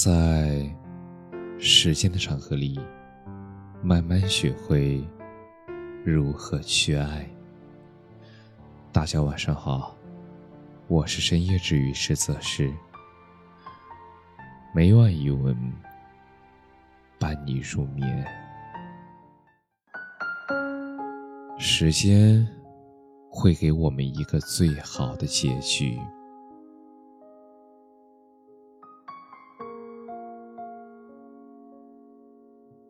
在时间的长河里，慢慢学会如何去爱。大家晚上好，我是深夜治愈师泽师，每晚一文伴你入眠。时间会给我们一个最好的结局。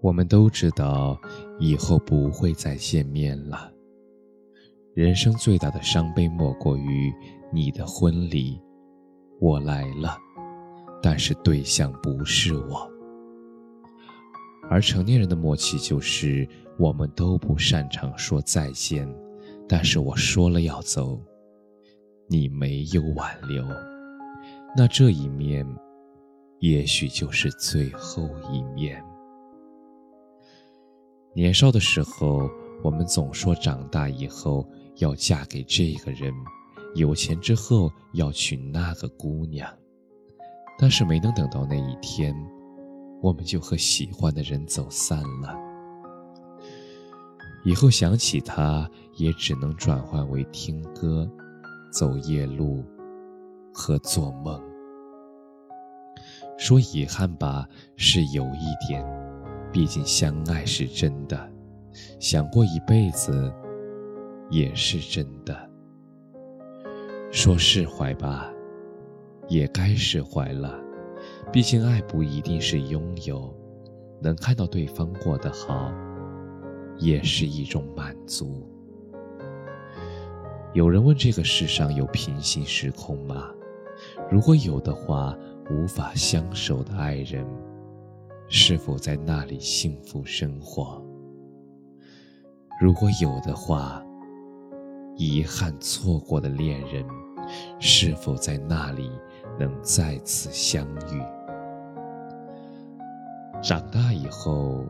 我们都知道，以后不会再见面了。人生最大的伤悲，莫过于你的婚礼，我来了，但是对象不是我。而成年人的默契就是，我们都不擅长说再见，但是我说了要走，你没有挽留，那这一面，也许就是最后一面。年少的时候，我们总说长大以后要嫁给这个人，有钱之后要娶那个姑娘。但是没能等到那一天，我们就和喜欢的人走散了。以后想起他，也只能转换为听歌、走夜路和做梦。说遗憾吧，是有一点。毕竟相爱是真的，想过一辈子也是真的。说释怀吧，也该释怀了。毕竟爱不一定是拥有，能看到对方过得好，也是一种满足。有人问：这个世上有平行时空吗？如果有的话，无法相守的爱人。是否在那里幸福生活？如果有的话，遗憾错过的恋人，是否在那里能再次相遇？长大以后，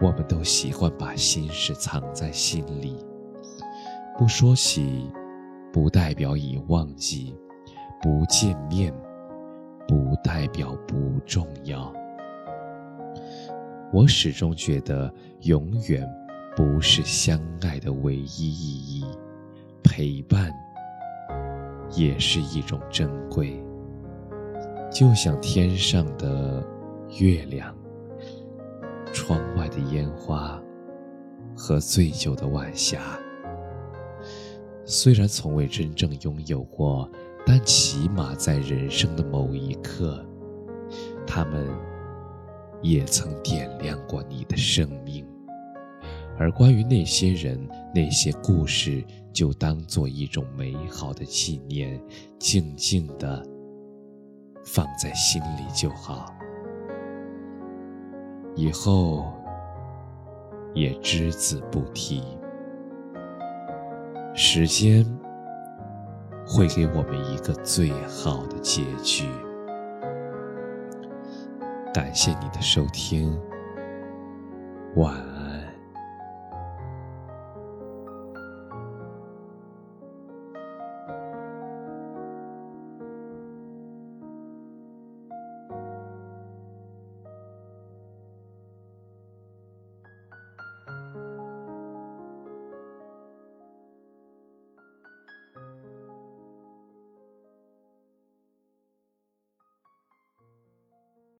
我们都习惯把心事藏在心里，不说起，不代表已忘记；不见面，不代表不重要。我始终觉得，永远不是相爱的唯一意义，陪伴也是一种珍贵。就像天上的月亮，窗外的烟花，和醉酒的晚霞。虽然从未真正拥有过，但起码在人生的某一刻，他们。也曾点亮过你的生命，而关于那些人、那些故事，就当做一种美好的纪念，静静的放在心里就好。以后也只字不提。时间会给我们一个最好的结局。感谢你的收听，晚安。